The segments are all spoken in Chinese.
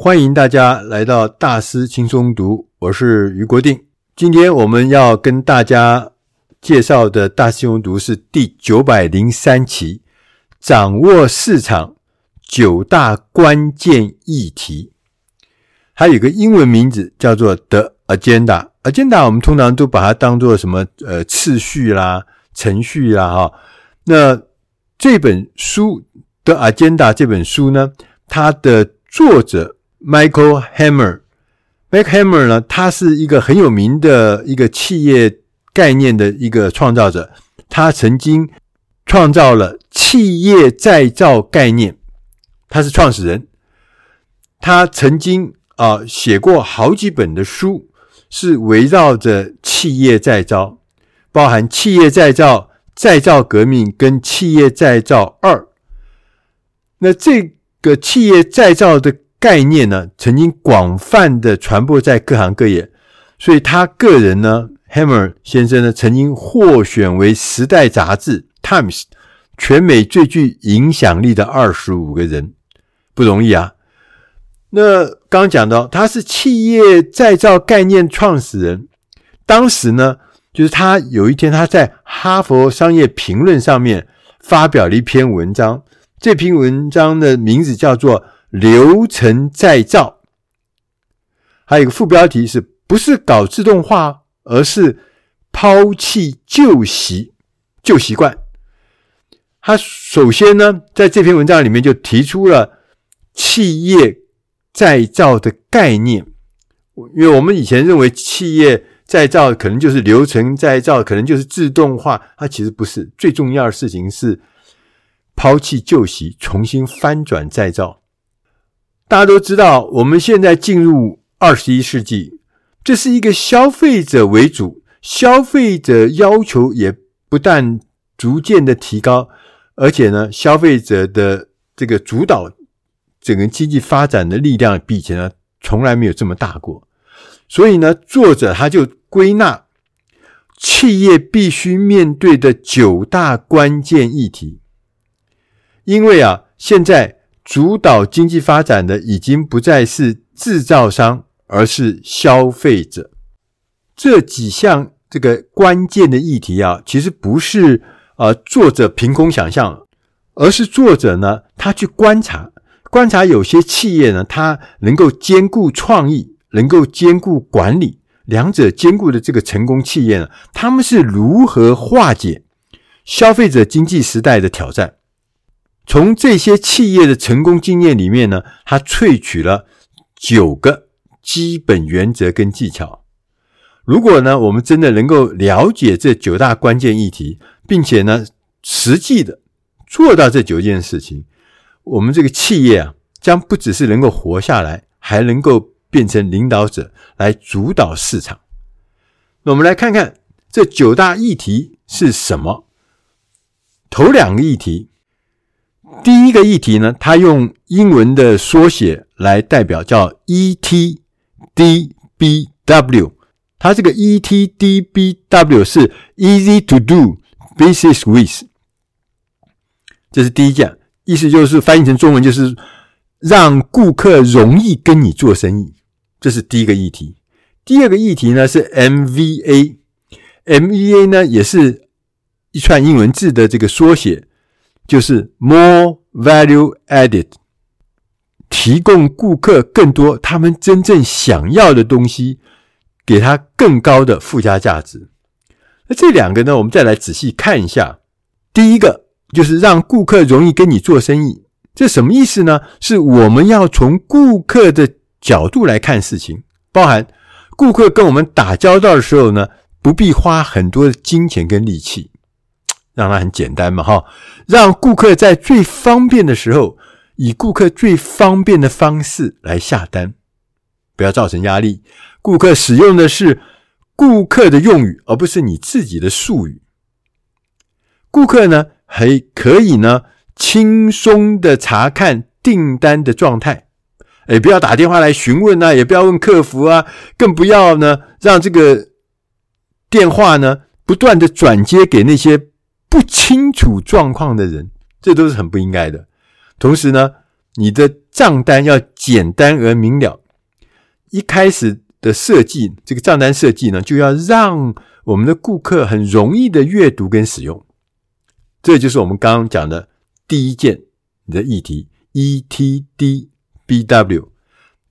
欢迎大家来到大师轻松读，我是余国定。今天我们要跟大家介绍的大师轻松读是第九百零三期，掌握市场九大关键议题。还有个英文名字叫做 The Agenda。Agenda 我们通常都把它当做什么？呃，次序啦、程序啦，哈。那这本书的 Agenda 这本书呢，它的作者。Michael Hammer，Michael Hammer 呢，他是一个很有名的一个企业概念的一个创造者。他曾经创造了企业再造概念，他是创始人。他曾经啊写过好几本的书，是围绕着企业再造，包含企业再造、再造革命跟企业再造二。那这个企业再造的。概念呢，曾经广泛的传播在各行各业，所以他个人呢，Hammer 先生呢，曾经获选为《时代》杂志 Times 全美最具影响力的二十五个人，不容易啊。那刚刚讲到，他是企业再造概念创始人，当时呢，就是他有一天他在《哈佛商业评论》上面发表了一篇文章，这篇文章的名字叫做。流程再造，还有一个副标题是不是搞自动化，而是抛弃旧习旧习惯。他首先呢，在这篇文章里面就提出了企业再造的概念，因为我们以前认为企业再造可能就是流程再造，可能就是自动化，它其实不是。最重要的事情是抛弃旧习，重新翻转再造。大家都知道，我们现在进入二十一世纪，这是一个消费者为主，消费者要求也不但逐渐的提高，而且呢，消费者的这个主导整个经济发展的力量比以前呢从来没有这么大过。所以呢，作者他就归纳企业必须面对的九大关键议题，因为啊，现在。主导经济发展的已经不再是制造商，而是消费者。这几项这个关键的议题啊，其实不是呃作者凭空想象，而是作者呢他去观察，观察有些企业呢，它能够兼顾创意，能够兼顾管理，两者兼顾的这个成功企业呢，他们是如何化解消费者经济时代的挑战。从这些企业的成功经验里面呢，他萃取了九个基本原则跟技巧。如果呢，我们真的能够了解这九大关键议题，并且呢，实际的做到这九件事情，我们这个企业啊，将不只是能够活下来，还能够变成领导者来主导市场。那我们来看看这九大议题是什么？头两个议题。第一个议题呢，它用英文的缩写来代表，叫 ETDBW。它这个 ETDBW 是 Easy to do business with，这是第一件，意思就是翻译成中文就是让顾客容易跟你做生意，这是第一个议题。第二个议题呢是 MVA，MVA 呢也是一串英文字的这个缩写。就是 more value added，提供顾客更多他们真正想要的东西，给他更高的附加价值。那这两个呢，我们再来仔细看一下。第一个就是让顾客容易跟你做生意，这什么意思呢？是我们要从顾客的角度来看事情，包含顾客跟我们打交道的时候呢，不必花很多的金钱跟力气。让它很简单嘛，哈，让顾客在最方便的时候，以顾客最方便的方式来下单，不要造成压力。顾客使用的是顾客的用语，而不是你自己的术语。顾客呢，还可以呢，轻松的查看订单的状态，诶，不要打电话来询问啊，也不要问客服啊，更不要呢，让这个电话呢，不断的转接给那些。不清楚状况的人，这都是很不应该的。同时呢，你的账单要简单而明了。一开始的设计，这个账单设计呢，就要让我们的顾客很容易的阅读跟使用。这就是我们刚刚讲的第一件你的议题，ETDBW。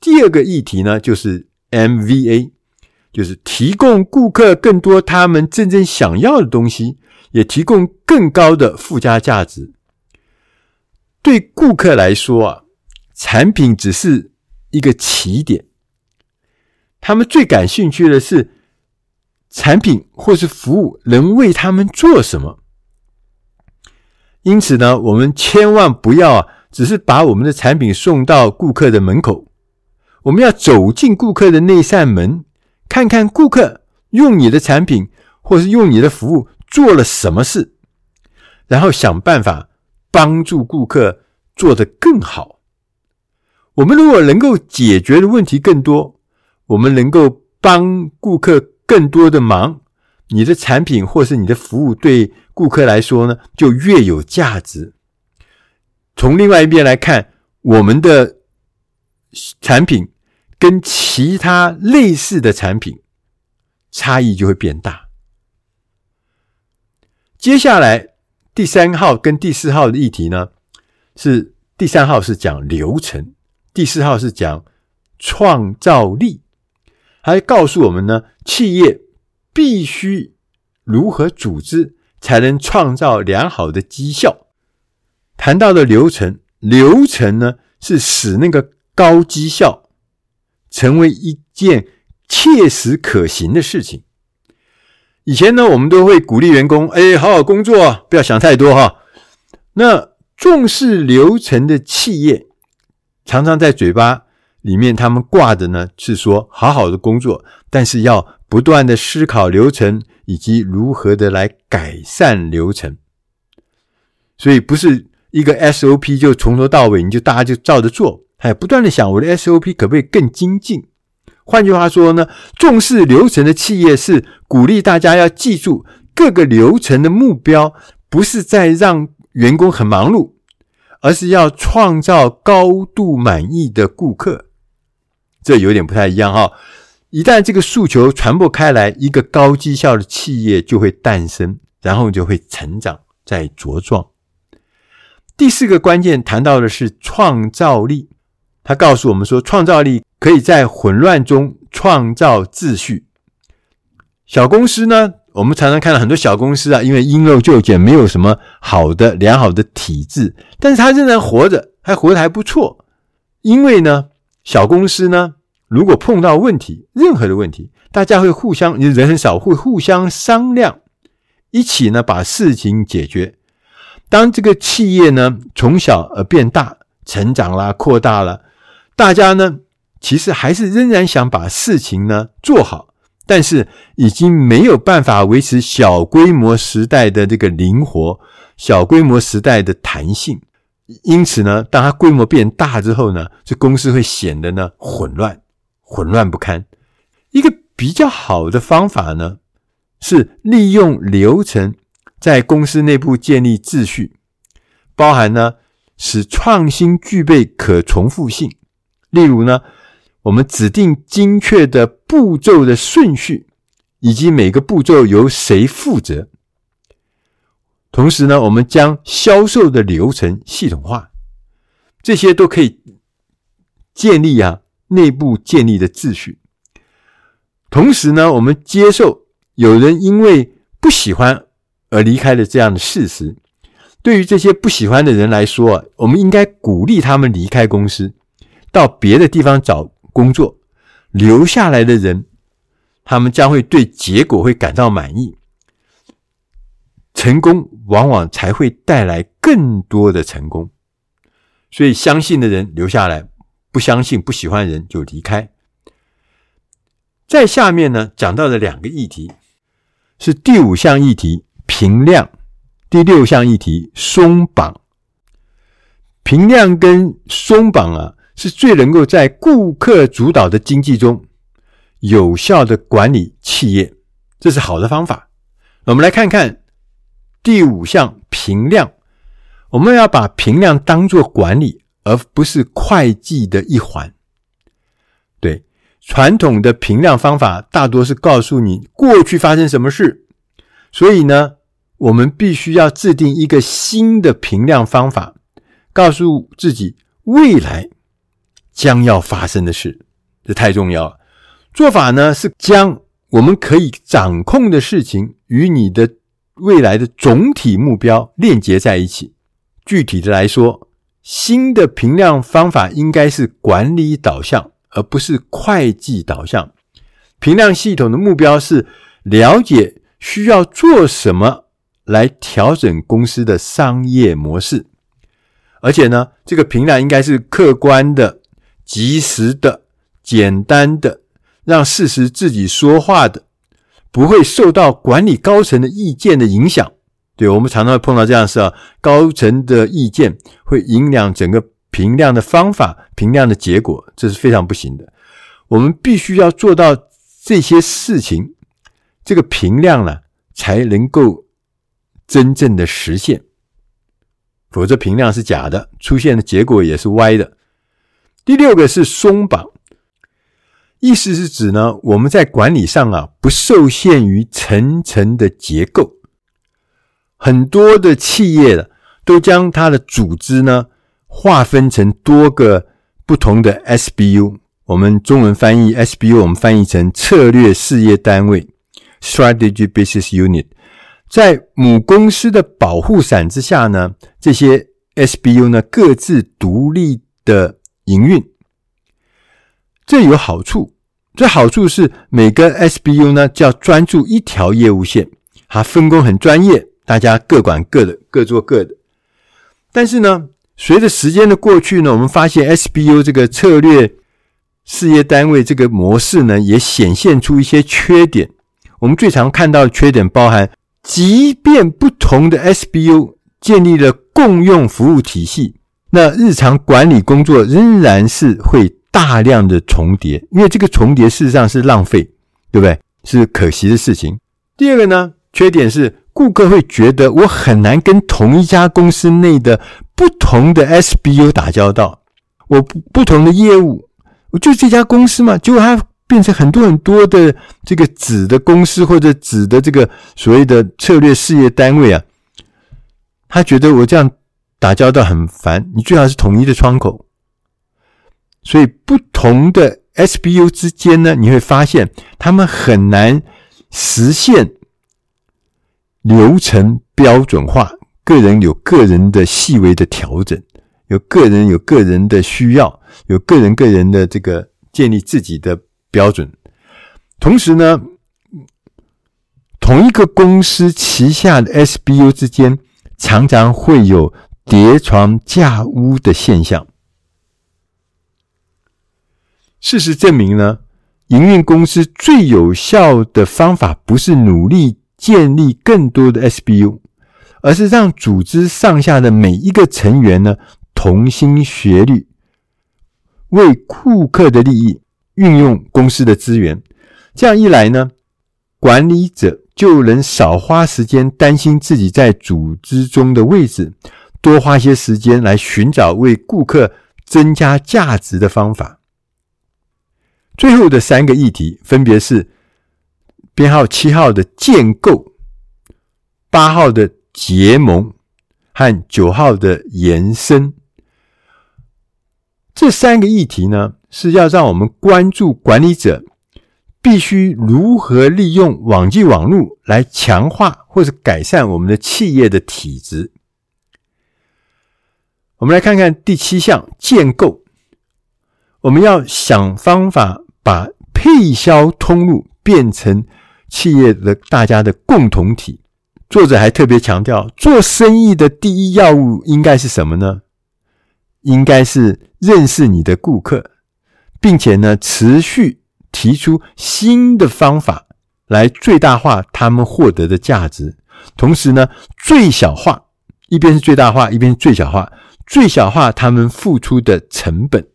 第二个议题呢，就是 MVA，就是提供顾客更多他们真正想要的东西，也提供更高的附加价值。对顾客来说啊，产品只是一个起点，他们最感兴趣的是产品或是服务能为他们做什么。因此呢，我们千万不要啊，只是把我们的产品送到顾客的门口。我们要走进顾客的那扇门，看看顾客用你的产品或是用你的服务做了什么事，然后想办法帮助顾客做得更好。我们如果能够解决的问题更多，我们能够帮顾客更多的忙，你的产品或是你的服务对顾客来说呢，就越有价值。从另外一边来看，我们的产品。跟其他类似的产品差异就会变大。接下来第三号跟第四号的议题呢，是第三号是讲流程，第四号是讲创造力，还告诉我们呢，企业必须如何组织才能创造良好的绩效。谈到的流程，流程呢是使那个高绩效。成为一件切实可行的事情。以前呢，我们都会鼓励员工：“哎，好好工作，不要想太多哈。”那重视流程的企业，常常在嘴巴里面，他们挂的呢是说好好的工作，但是要不断的思考流程以及如何的来改善流程。所以不是一个 SOP 就从头到尾，你就大家就照着做。还不断的想我的 SOP 可不可以更精进？换句话说呢，重视流程的企业是鼓励大家要记住各个流程的目标，不是在让员工很忙碌，而是要创造高度满意的顾客。这有点不太一样哈。一旦这个诉求传播开来，一个高绩效的企业就会诞生，然后就会成长再茁壮。第四个关键谈到的是创造力。他告诉我们说，创造力可以在混乱中创造秩序。小公司呢，我们常常看到很多小公司啊，因为因陋就简，没有什么好的良好的体制，但是他仍然活着，还活得还不错。因为呢，小公司呢，如果碰到问题，任何的问题，大家会互相，人很少，会互相商量，一起呢把事情解决。当这个企业呢从小而变大，成长啦，扩大了。大家呢，其实还是仍然想把事情呢做好，但是已经没有办法维持小规模时代的这个灵活、小规模时代的弹性。因此呢，当它规模变大之后呢，这公司会显得呢混乱、混乱不堪。一个比较好的方法呢，是利用流程在公司内部建立秩序，包含呢使创新具备可重复性。例如呢，我们指定精确的步骤的顺序，以及每个步骤由谁负责。同时呢，我们将销售的流程系统化，这些都可以建立啊内部建立的秩序。同时呢，我们接受有人因为不喜欢而离开了这样的事实。对于这些不喜欢的人来说，我们应该鼓励他们离开公司。到别的地方找工作，留下来的人，他们将会对结果会感到满意。成功往往才会带来更多的成功，所以相信的人留下来，不相信、不喜欢人就离开。在下面呢，讲到的两个议题是第五项议题评量，第六项议题松绑。评量跟松绑啊。是最能够在顾客主导的经济中有效的管理企业，这是好的方法。我们来看看第五项评量，我们要把评量当作管理，而不是会计的一环。对，传统的评量方法大多是告诉你过去发生什么事，所以呢，我们必须要制定一个新的评量方法，告诉自己未来将要发生的事。这太重要了。做法呢，是将我们可以掌控的事情与你的未来的总体目标链接在一起。具体的来说，新的评量方法应该是管理导向，而不是会计导向。评量系统的目标是了解需要做什么来调整公司的商业模式，而且呢，这个评量应该是客观的、及时的、简单的，让事实自己说话的，不会受到管理高层的意见的影响。对，我们常常会碰到这样的事啊，高层的意见会影响整个评量的方法、评量的结果，这是非常不行的。我们必须要做到这些事情，这个评量呢，才能够真正的实现。否则评量是假的，出现的结果也是歪的。第六个是松绑，意思是指呢，我们在管理上啊，不受限于层层的结构。很多的企业的都将它的组织呢划分成多个不同的 SBU，我们中文翻译 SBU，我们翻译成策略事业单位 （Strategy Business Unit）。在母公司的保护伞之下呢，这些 SBU 呢各自独立的营运，这有好处。这好处是每个 SBU 呢就要专注一条业务线，它分工很专业。大家各管各的，各做各的。但是呢，随着时间的过去呢，我们发现 SBU 这个策略事业单位这个模式呢，也显现出一些缺点。我们最常看到的缺点包含，即便不同的 SBU 建立了共用服务体系，那日常管理工作仍然是会大量的重叠，因为这个重叠事实上是浪费，对不对？是可惜的事情。第二个呢，缺点是。顾客会觉得我很难跟同一家公司内的不同的 SBU 打交道，我不不同的业务，我就这家公司嘛，结果它变成很多很多的这个子的公司或者子的这个所谓的策略事业单位啊，他觉得我这样打交道很烦，你最好是统一的窗口。所以不同的 SBU 之间呢，你会发现他们很难实现。流程标准化，个人有个人的细微的调整，有个人有个人的需要，有个人个人的这个建立自己的标准。同时呢，同一个公司旗下的 SBU 之间常常会有叠床架屋的现象。事实证明呢，营运公司最有效的方法不是努力。建立更多的 SBU，而是让组织上下的每一个成员呢，同心协力，为顾客的利益运用公司的资源。这样一来呢，管理者就能少花时间担心自己在组织中的位置，多花些时间来寻找为顾客增加价值的方法。最后的三个议题分别是。编号七号的建构，八号的结盟和九号的延伸，这三个议题呢，是要让我们关注管理者必须如何利用网际网路来强化或者改善我们的企业的体质。我们来看看第七项建构，我们要想方法把配销通路变成。企业的大家的共同体，作者还特别强调，做生意的第一要务应该是什么呢？应该是认识你的顾客，并且呢，持续提出新的方法来最大化他们获得的价值，同时呢，最小化，一边是最大化，一边是最小化，最小化他们付出的成本。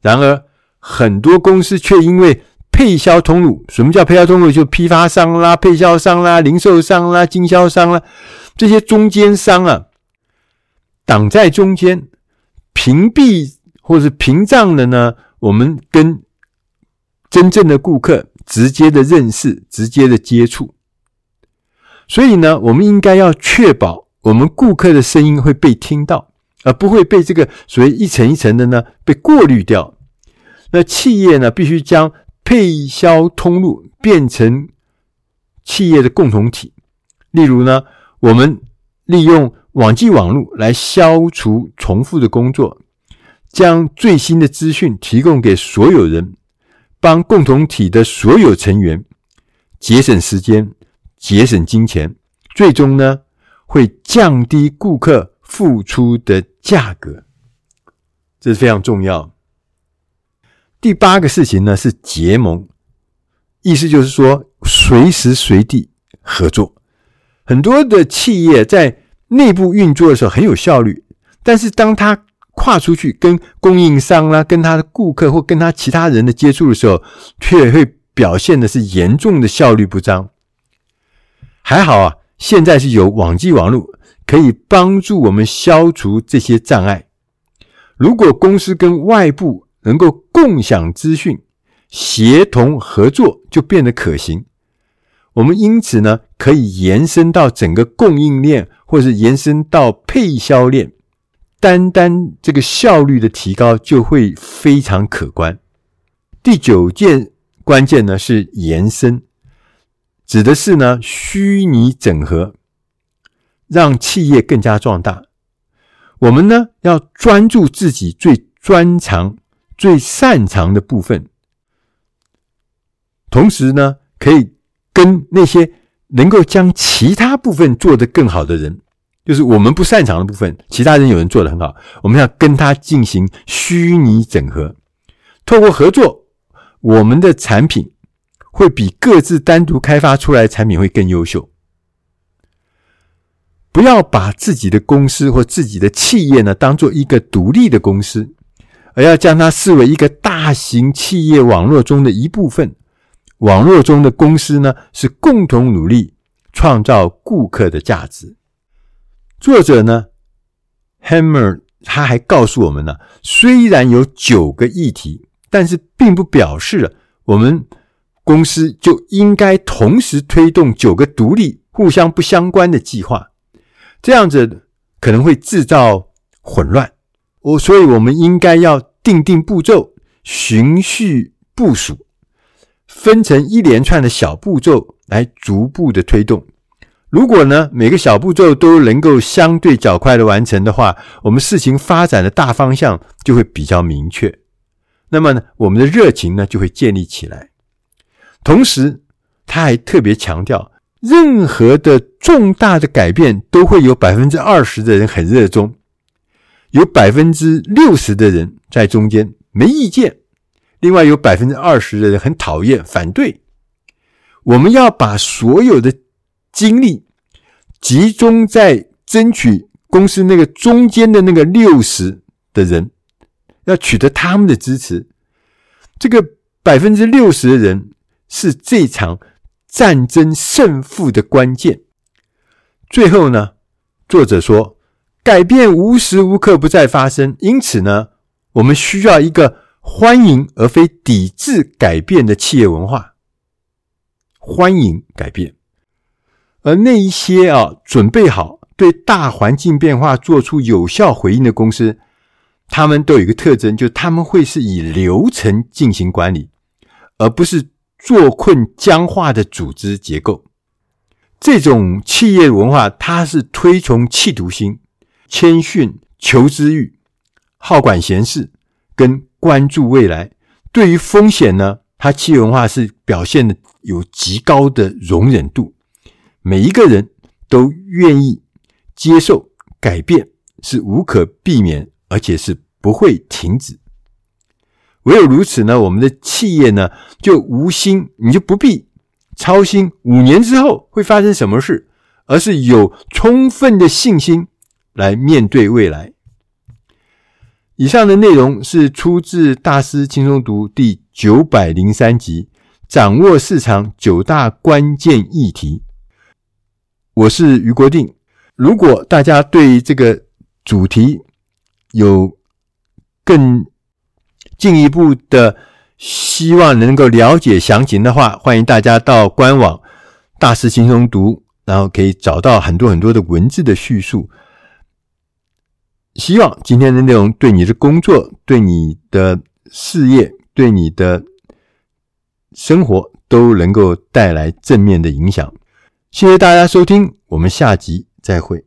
然而，很多公司却因为配销通路，什么叫配销通路？就批发商啦、配销商啦、零售商啦、经销商啦，这些中间商啊，挡在中间，屏蔽或是屏障的呢，我们跟真正的顾客直接的认识、直接的接触。所以呢，我们应该要确保我们顾客的声音会被听到，而不会被这个所谓一层一层的呢被过滤掉。那企业呢，必须将配销通路变成企业的共同体。例如呢，我们利用网际网络来消除重复的工作，将最新的资讯提供给所有人，帮共同体的所有成员节省时间、节省金钱，最终呢，会降低顾客付出的价格，这是非常重要。第八个事情呢，是结盟，意思就是说随时随地合作。很多的企业在内部运作的时候很有效率，但是当他跨出去跟供应商啦、跟他的顾客或跟他其他人的接触的时候，却会表现的是严重的效率不彰。还好啊，现在是有网际网络可以帮助我们消除这些障碍。如果公司跟外部能够共享资讯、协同合作，就变得可行。我们因此呢，可以延伸到整个供应链，或是延伸到配销链。单单这个效率的提高，就会非常可观。第九件关键呢，是延伸，指的是呢虚拟整合，让企业更加壮大。我们呢要专注自己最专长。最擅长的部分，同时呢，可以跟那些能够将其他部分做得更好的人，就是我们不擅长的部分，其他人有人做得很好，我们要跟他进行虚拟整合。透过合作，我们的产品会比各自单独开发出来的产品会更优秀。不要把自己的公司或自己的企业呢，当做一个独立的公司。而要将它视为一个大型企业网络中的一部分，网络中的公司呢，是共同努力创造顾客的价值。作者呢，Hammer 他还告诉我们呢，虽然有九个议题，但是并不表示了我们公司就应该同时推动九个独立、互相不相关的计划，这样子可能会制造混乱。我所以，我们应该要定定步骤，循序部署，分成一连串的小步骤来逐步的推动。如果呢，每个小步骤都能够相对较快的完成的话，我们事情发展的大方向就会比较明确。那么呢，我们的热情呢就会建立起来。同时，他还特别强调，任何的重大的改变都会有百分之二十的人很热衷。有百分之六十的人在中间没意见，另外有百分之二十的人很讨厌反对。我们要把所有的精力集中在争取公司那个中间的那个六十的人，要取得他们的支持。这个百分之六十的人是这场战争胜负的关键。最后呢，作者说。改变无时无刻不在发生，因此呢，我们需要一个欢迎而非抵制改变的企业文化。欢迎改变，而那一些啊准备好对大环境变化做出有效回应的公司，他们都有一个特征，就是他们会是以流程进行管理，而不是坐困僵化的组织结构。这种企业文化，它是推崇企图心。谦逊、求知欲、好管闲事，跟关注未来。对于风险呢，它企业文化是表现的有极高的容忍度。每一个人都愿意接受改变，是无可避免，而且是不会停止。唯有如此呢，我们的企业呢，就无心，你就不必操心五年之后会发生什么事，而是有充分的信心。来面对未来。以上的内容是出自《大师轻松读》第九百零三集，掌握市场九大关键议题。我是于国定。如果大家对这个主题有更进一步的希望能够了解详情的话，欢迎大家到官网大师轻松读，然后可以找到很多很多的文字的叙述。希望今天的内容对你的工作、对你的事业、对你的生活都能够带来正面的影响。谢谢大家收听，我们下集再会。